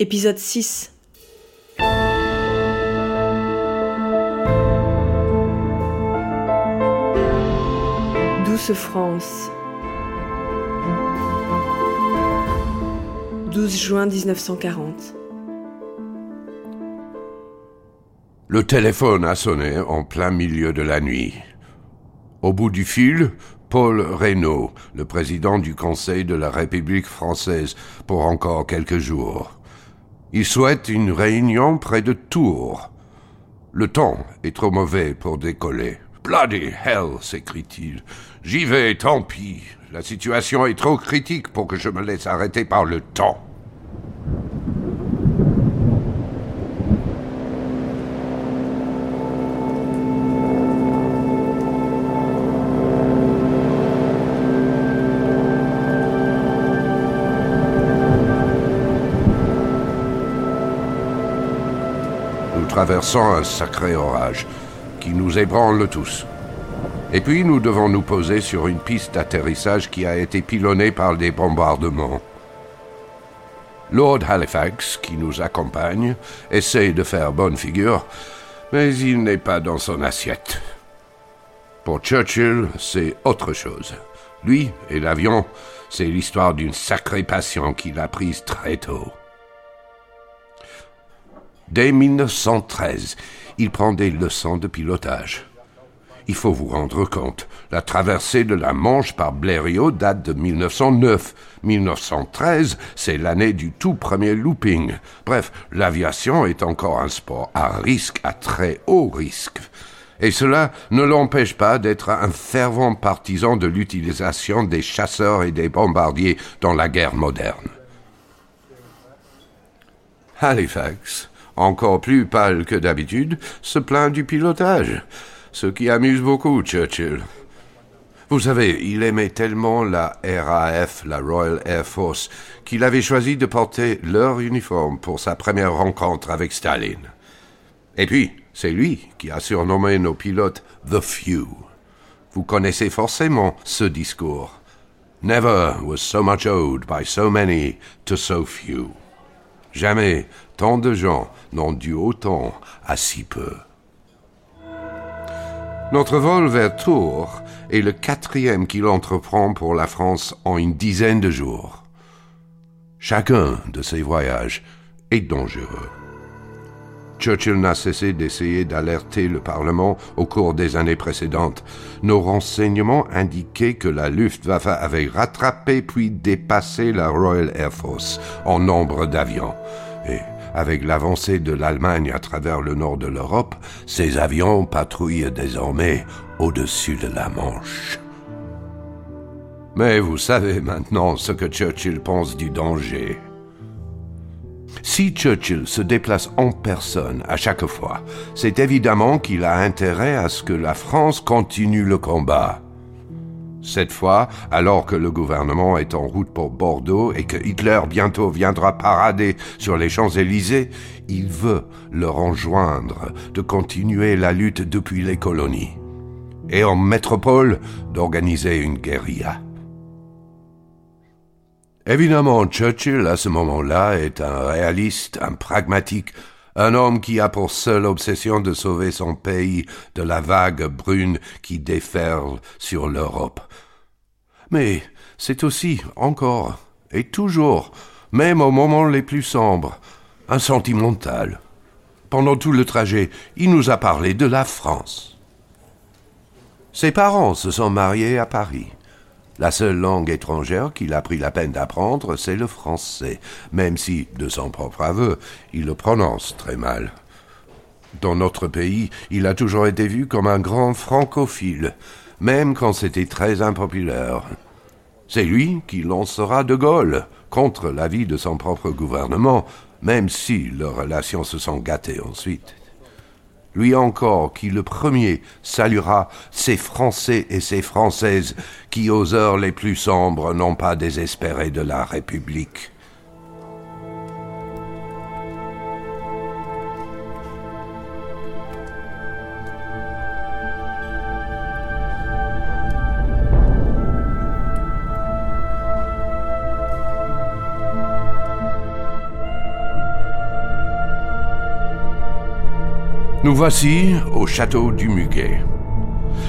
Épisode 6 Douce France 12 juin 1940 Le téléphone a sonné en plein milieu de la nuit. Au bout du fil, Paul Reynaud, le président du Conseil de la République française, pour encore quelques jours. Il souhaite une réunion près de Tours. Le temps est trop mauvais pour décoller. Bloody hell, s'écrie-t-il. J'y vais, tant pis. La situation est trop critique pour que je me laisse arrêter par le temps. Nous traversons un sacré orage qui nous ébranle tous. Et puis nous devons nous poser sur une piste d'atterrissage qui a été pilonnée par des bombardements. Lord Halifax, qui nous accompagne, essaie de faire bonne figure, mais il n'est pas dans son assiette. Pour Churchill, c'est autre chose. Lui et l'avion, c'est l'histoire d'une sacrée passion qu'il a prise très tôt. Dès 1913, il prend des leçons de pilotage. Il faut vous rendre compte, la traversée de la Manche par Blériot date de 1909. 1913, c'est l'année du tout premier looping. Bref, l'aviation est encore un sport à risque, à très haut risque. Et cela ne l'empêche pas d'être un fervent partisan de l'utilisation des chasseurs et des bombardiers dans la guerre moderne. Halifax, encore plus pâle que d'habitude, se plaint du pilotage, ce qui amuse beaucoup Churchill. Vous savez, il aimait tellement la RAF, la Royal Air Force, qu'il avait choisi de porter leur uniforme pour sa première rencontre avec Staline. Et puis, c'est lui qui a surnommé nos pilotes The Few. Vous connaissez forcément ce discours. Never was so much owed by so many to so few. Jamais tant de gens n'ont dû autant à si peu. Notre vol vers Tours est le quatrième qu'il entreprend pour la France en une dizaine de jours. Chacun de ces voyages est dangereux. Churchill n'a cessé d'essayer d'alerter le Parlement au cours des années précédentes. Nos renseignements indiquaient que la Luftwaffe avait rattrapé puis dépassé la Royal Air Force en nombre d'avions. Avec l'avancée de l'Allemagne à travers le nord de l'Europe, ces avions patrouillent désormais au-dessus de la Manche. Mais vous savez maintenant ce que Churchill pense du danger. Si Churchill se déplace en personne à chaque fois, c'est évidemment qu'il a intérêt à ce que la France continue le combat. Cette fois, alors que le gouvernement est en route pour Bordeaux et que Hitler bientôt viendra parader sur les Champs-Élysées, il veut leur enjoindre de continuer la lutte depuis les colonies. Et en métropole, d'organiser une guérilla. Évidemment, Churchill, à ce moment-là, est un réaliste, un pragmatique, un homme qui a pour seule obsession de sauver son pays de la vague brune qui déferle sur l'Europe. Mais c'est aussi, encore, et toujours, même aux moments les plus sombres, un sentimental. Pendant tout le trajet, il nous a parlé de la France. Ses parents se sont mariés à Paris. La seule langue étrangère qu'il a pris la peine d'apprendre, c'est le français, même si, de son propre aveu, il le prononce très mal. Dans notre pays, il a toujours été vu comme un grand francophile, même quand c'était très impopulaire. C'est lui qui lancera De Gaulle contre l'avis de son propre gouvernement, même si leurs relations se sont gâtées ensuite lui encore qui le premier saluera ces Français et ces Françaises qui aux heures les plus sombres n'ont pas désespéré de la République. Nous voici au château du Muguet.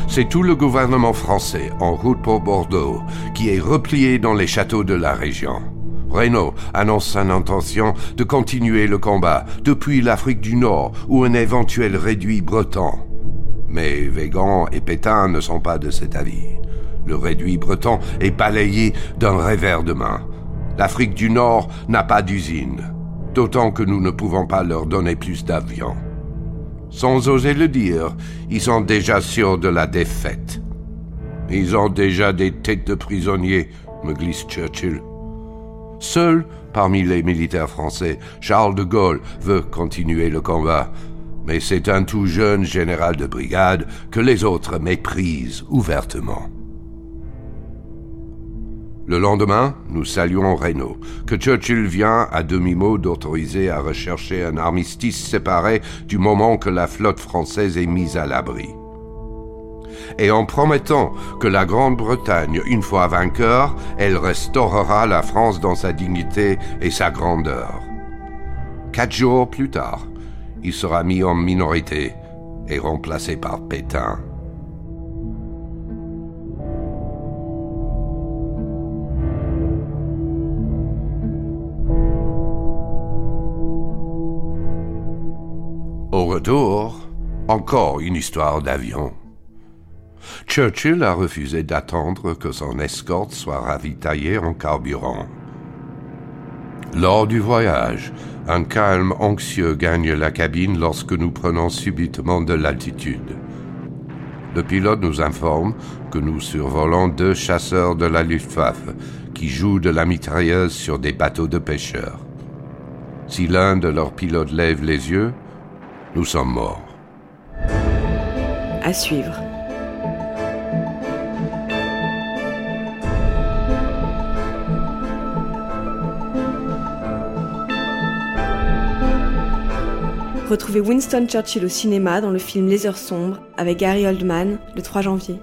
C'est tout le gouvernement français en route pour Bordeaux qui est replié dans les châteaux de la région. Renault annonce son intention de continuer le combat depuis l'Afrique du Nord ou un éventuel réduit breton. Mais Végan et Pétain ne sont pas de cet avis. Le réduit breton est balayé d'un revers de main. L'Afrique du Nord n'a pas d'usine, d'autant que nous ne pouvons pas leur donner plus d'avions. Sans oser le dire, ils sont déjà sûrs de la défaite. Ils ont déjà des têtes de prisonniers, me glisse Churchill. Seul, parmi les militaires français, Charles de Gaulle veut continuer le combat, mais c'est un tout jeune général de brigade que les autres méprisent ouvertement. Le lendemain, nous saluons Reynaud, que Churchill vient à demi-mot d'autoriser à rechercher un armistice séparé du moment que la flotte française est mise à l'abri. Et en promettant que la Grande-Bretagne, une fois vainqueur, elle restaurera la France dans sa dignité et sa grandeur. Quatre jours plus tard, il sera mis en minorité et remplacé par Pétain. Encore une histoire d'avion. Churchill a refusé d'attendre que son escorte soit ravitaillée en carburant. Lors du voyage, un calme anxieux gagne la cabine lorsque nous prenons subitement de l'altitude. Le pilote nous informe que nous survolons deux chasseurs de la Luftwaffe qui jouent de la mitrailleuse sur des bateaux de pêcheurs. Si l'un de leurs pilotes lève les yeux, nous sommes morts. À suivre. Retrouvez Winston Churchill au cinéma dans le film Les Heures sombres avec Gary Oldman le 3 janvier.